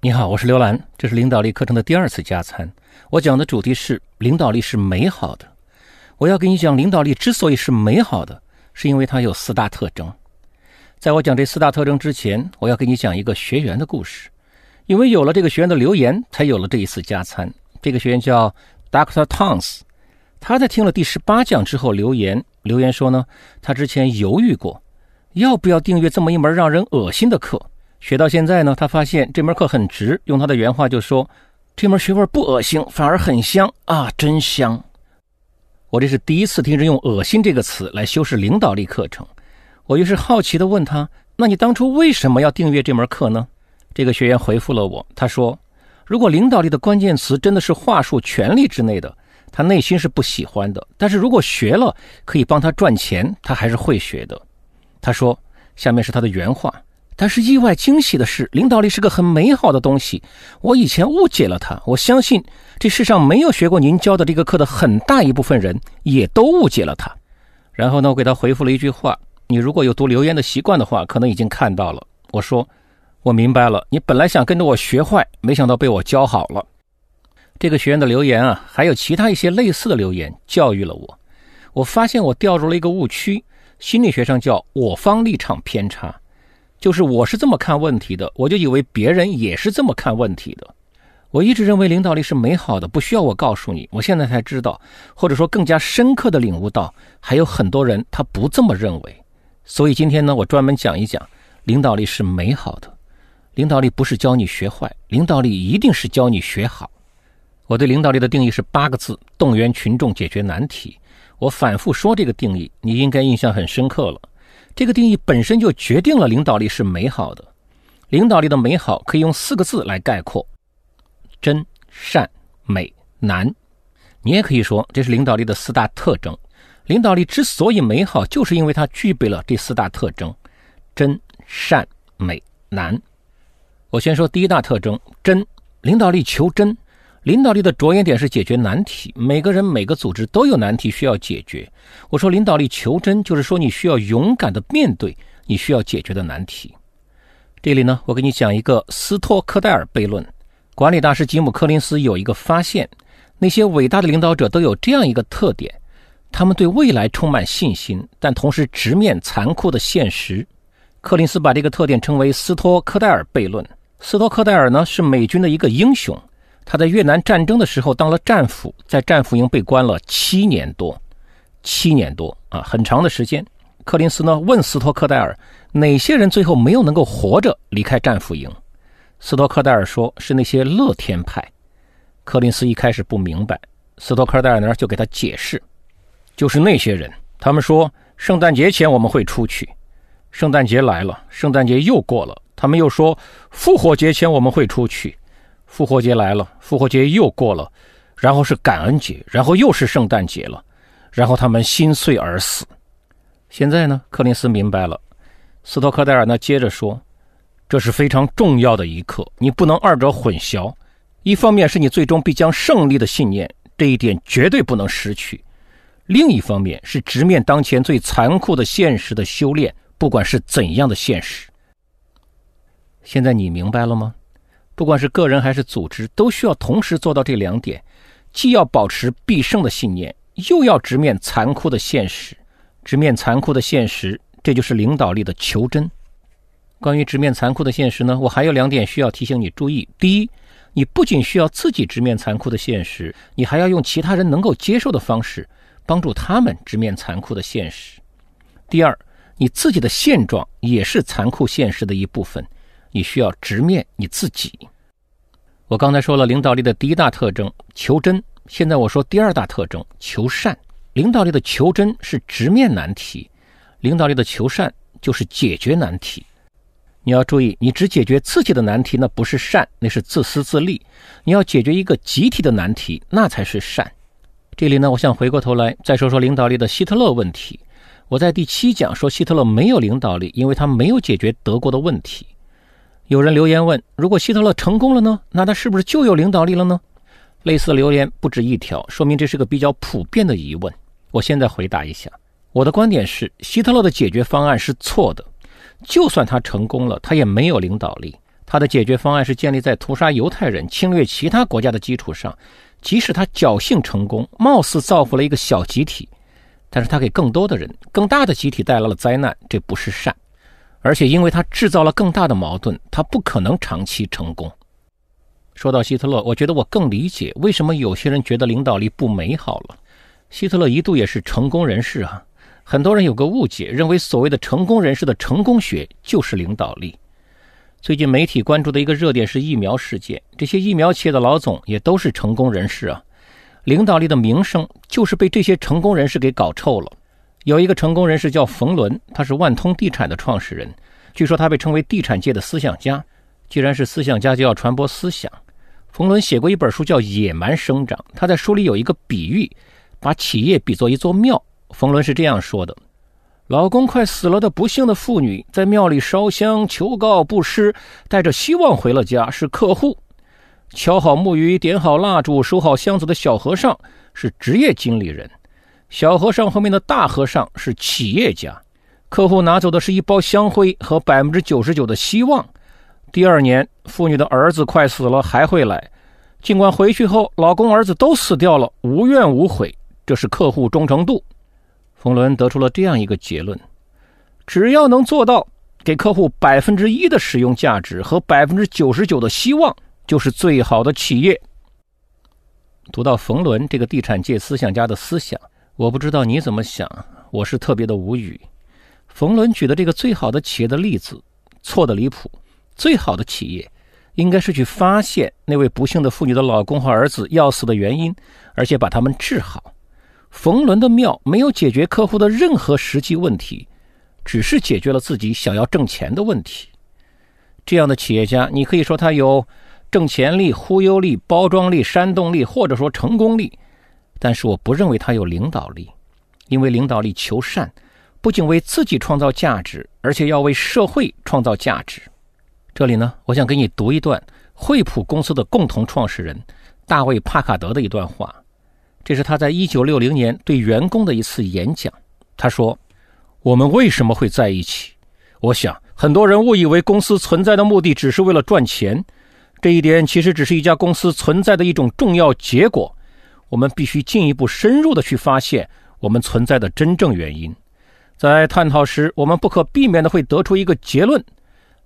你好，我是刘兰，这是领导力课程的第二次加餐。我讲的主题是领导力是美好的。我要跟你讲，领导力之所以是美好的，是因为它有四大特征。在我讲这四大特征之前，我要跟你讲一个学员的故事。因为有了这个学员的留言，才有了这一次加餐。这个学员叫 Doctor Tons，他在听了第十八讲之后留言，留言说呢，他之前犹豫过，要不要订阅这么一门让人恶心的课。学到现在呢，他发现这门课很值。用他的原话就说：“这门学问不恶心，反而很香啊，真香！”我这是第一次听人用“恶心”这个词来修饰领导力课程。我于是好奇地问他：“那你当初为什么要订阅这门课呢？”这个学员回复了我，他说：“如果领导力的关键词真的是话术权力之内的，他内心是不喜欢的；但是如果学了可以帮他赚钱，他还是会学的。”他说：“下面是他的原话。”但是意外惊喜的是，领导力是个很美好的东西。我以前误解了它，我相信这世上没有学过您教的这个课的很大一部分人也都误解了它。然后呢，我给他回复了一句话：你如果有读留言的习惯的话，可能已经看到了。我说，我明白了，你本来想跟着我学坏，没想到被我教好了。这个学员的留言啊，还有其他一些类似的留言，教育了我。我发现我掉入了一个误区，心理学上叫我方立场偏差。就是我是这么看问题的，我就以为别人也是这么看问题的。我一直认为领导力是美好的，不需要我告诉你。我现在才知道，或者说更加深刻的领悟到，还有很多人他不这么认为。所以今天呢，我专门讲一讲领导力是美好的。领导力不是教你学坏，领导力一定是教你学好。我对领导力的定义是八个字：动员群众解决难题。我反复说这个定义，你应该印象很深刻了。这个定义本身就决定了领导力是美好的。领导力的美好可以用四个字来概括：真、善、美、难。你也可以说这是领导力的四大特征。领导力之所以美好，就是因为它具备了这四大特征：真、善、美、难。我先说第一大特征：真。领导力求真。领导力的着眼点是解决难题，每个人、每个组织都有难题需要解决。我说领导力求真，就是说你需要勇敢的面对你需要解决的难题。这里呢，我给你讲一个斯托克戴尔悖论。管理大师吉姆·柯林斯有一个发现：那些伟大的领导者都有这样一个特点，他们对未来充满信心，但同时直面残酷的现实。柯林斯把这个特点称为斯托克戴尔悖论。斯托克戴尔呢，是美军的一个英雄。他在越南战争的时候当了战俘，在战俘营被关了七年多，七年多啊，很长的时间。柯林斯呢问斯托克戴尔，哪些人最后没有能够活着离开战俘营？斯托克戴尔说是那些乐天派。柯林斯一开始不明白，斯托克戴尔呢就给他解释，就是那些人，他们说圣诞节前我们会出去，圣诞节来了，圣诞节又过了，他们又说复活节前我们会出去。复活节来了，复活节又过了，然后是感恩节，然后又是圣诞节了，然后他们心碎而死。现在呢，柯林斯明白了。斯托克戴尔呢接着说：“这是非常重要的一刻，你不能二者混淆。一方面是你最终必将胜利的信念，这一点绝对不能失去；另一方面是直面当前最残酷的现实的修炼，不管是怎样的现实。现在你明白了吗？”不管是个人还是组织，都需要同时做到这两点：既要保持必胜的信念，又要直面残酷的现实。直面残酷的现实，这就是领导力的求真。关于直面残酷的现实呢，我还有两点需要提醒你注意：第一，你不仅需要自己直面残酷的现实，你还要用其他人能够接受的方式，帮助他们直面残酷的现实；第二，你自己的现状也是残酷现实的一部分。你需要直面你自己。我刚才说了领导力的第一大特征求真，现在我说第二大特征求善。领导力的求真是直面难题，领导力的求善就是解决难题。你要注意，你只解决自己的难题，那不是善，那是自私自利。你要解决一个集体的难题，那才是善。这里呢，我想回过头来再说说领导力的希特勒问题。我在第七讲说希特勒没有领导力，因为他没有解决德国的问题。有人留言问：如果希特勒成功了呢？那他是不是就有领导力了呢？类似留言不止一条，说明这是个比较普遍的疑问。我现在回答一下，我的观点是，希特勒的解决方案是错的。就算他成功了，他也没有领导力。他的解决方案是建立在屠杀犹太人、侵略其他国家的基础上。即使他侥幸成功，貌似造福了一个小集体，但是他给更多的人、更大的集体带来了灾难，这不是善。而且，因为他制造了更大的矛盾，他不可能长期成功。说到希特勒，我觉得我更理解为什么有些人觉得领导力不美好了。希特勒一度也是成功人士啊。很多人有个误解，认为所谓的成功人士的成功学就是领导力。最近媒体关注的一个热点是疫苗事件，这些疫苗企业的老总也都是成功人士啊。领导力的名声就是被这些成功人士给搞臭了。有一个成功人士叫冯仑，他是万通地产的创始人，据说他被称为地产界的思想家。既然是思想家，就要传播思想。冯仑写过一本书叫《野蛮生长》，他在书里有一个比喻，把企业比作一座庙。冯仑是这样说的：“老公快死了的不幸的妇女在庙里烧香求告布施，带着希望回了家，是客户；敲好木鱼、点好蜡烛、收好箱子的小和尚是职业经理人；小和尚后面的大和尚是企业家。客户拿走的是一包香灰和百分之九十九的希望。第二年，妇女的儿子快死了还会来，尽管回去后老公儿子都死掉了，无怨无悔。这是客户忠诚度。”冯仑得出了这样一个结论：只要能做到给客户百分之一的使用价值和百分之九十九的希望，就是最好的企业。读到冯仑这个地产界思想家的思想，我不知道你怎么想，我是特别的无语。冯仑举的这个最好的企业的例子错的离谱。最好的企业应该是去发现那位不幸的妇女的老公和儿子要死的原因，而且把他们治好。冯仑的庙没有解决客户的任何实际问题，只是解决了自己想要挣钱的问题。这样的企业家，你可以说他有挣钱力、忽悠力、包装力、煽动力，或者说成功力，但是我不认为他有领导力，因为领导力求善，不仅为自己创造价值，而且要为社会创造价值。这里呢，我想给你读一段惠普公司的共同创始人大卫·帕卡德的一段话。这是他在一九六零年对员工的一次演讲。他说：“我们为什么会在一起？我想很多人误以为公司存在的目的只是为了赚钱，这一点其实只是一家公司存在的一种重要结果。我们必须进一步深入的去发现我们存在的真正原因。在探讨时，我们不可避免的会得出一个结论：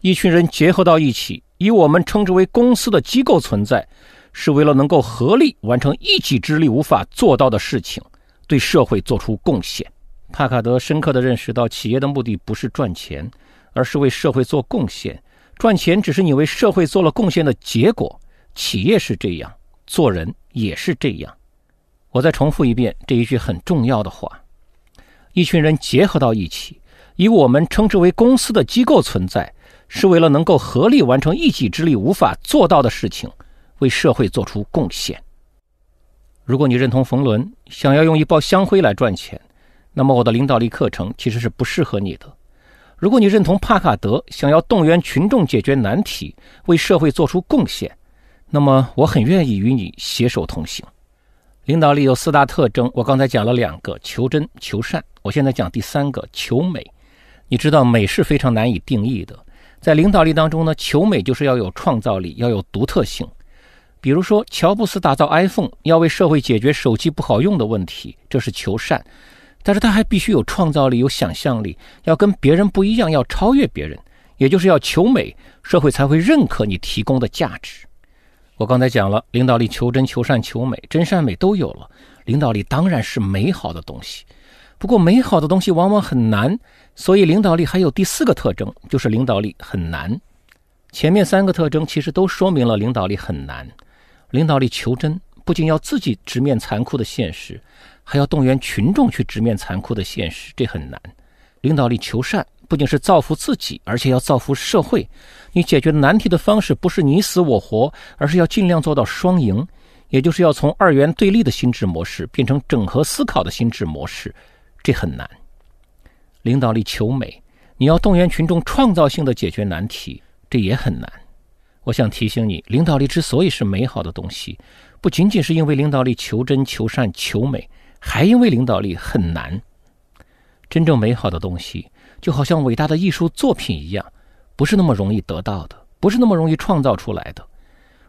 一群人结合到一起，以我们称之为公司的机构存在。”是为了能够合力完成一己之力无法做到的事情，对社会做出贡献。帕卡德深刻地认识到，企业的目的不是赚钱，而是为社会做贡献。赚钱只是你为社会做了贡献的结果。企业是这样，做人也是这样。我再重复一遍这一句很重要的话：一群人结合到一起，以我们称之为公司的机构存在，是为了能够合力完成一己之力无法做到的事情。为社会做出贡献。如果你认同冯仑，想要用一包香灰来赚钱，那么我的领导力课程其实是不适合你的。如果你认同帕卡德，想要动员群众解决难题，为社会做出贡献，那么我很愿意与你携手同行。领导力有四大特征，我刚才讲了两个：求真、求善。我现在讲第三个：求美。你知道美是非常难以定义的，在领导力当中呢，求美就是要有创造力，要有独特性。比如说，乔布斯打造 iPhone 要为社会解决手机不好用的问题，这是求善；但是他还必须有创造力、有想象力，要跟别人不一样，要超越别人，也就是要求美，社会才会认可你提供的价值。我刚才讲了，领导力求真、求善、求美，真善美都有了，领导力当然是美好的东西。不过，美好的东西往往很难，所以领导力还有第四个特征，就是领导力很难。前面三个特征其实都说明了领导力很难。领导力求真，不仅要自己直面残酷的现实，还要动员群众去直面残酷的现实，这很难。领导力求善，不仅是造福自己，而且要造福社会。你解决难题的方式不是你死我活，而是要尽量做到双赢，也就是要从二元对立的心智模式变成整合思考的心智模式，这很难。领导力求美，你要动员群众创造性的解决难题，这也很难。我想提醒你，领导力之所以是美好的东西，不仅仅是因为领导力求真、求善、求美，还因为领导力很难。真正美好的东西，就好像伟大的艺术作品一样，不是那么容易得到的，不是那么容易创造出来的。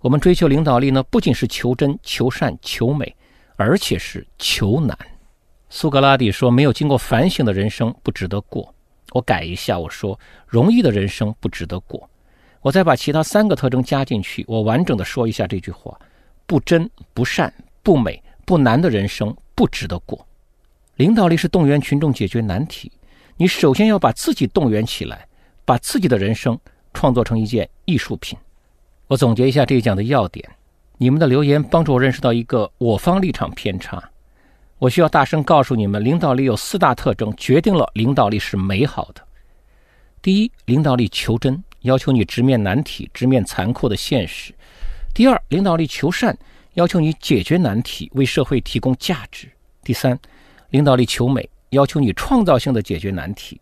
我们追求领导力呢，不仅是求真、求善、求美，而且是求难。苏格拉底说：“没有经过反省的人生不值得过。”我改一下，我说：“容易的人生不值得过。”我再把其他三个特征加进去，我完整的说一下这句话：不真、不善、不美、不难的人生不值得过。领导力是动员群众解决难题，你首先要把自己动员起来，把自己的人生创作成一件艺术品。我总结一下这一讲的要点，你们的留言帮助我认识到一个我方立场偏差。我需要大声告诉你们，领导力有四大特征，决定了领导力是美好的。第一，领导力求真，要求你直面难题，直面残酷的现实；第二，领导力求善，要求你解决难题，为社会提供价值；第三，领导力求美，要求你创造性的解决难题；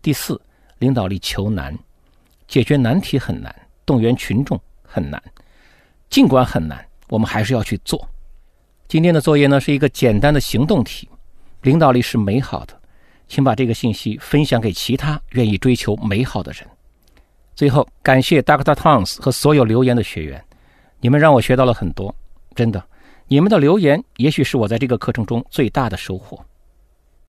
第四，领导力求难，解决难题很难，动员群众。很难，尽管很难，我们还是要去做。今天的作业呢是一个简单的行动题。领导力是美好的，请把这个信息分享给其他愿意追求美好的人。最后，感谢 Dr. Towns 和所有留言的学员，你们让我学到了很多，真的，你们的留言也许是我在这个课程中最大的收获。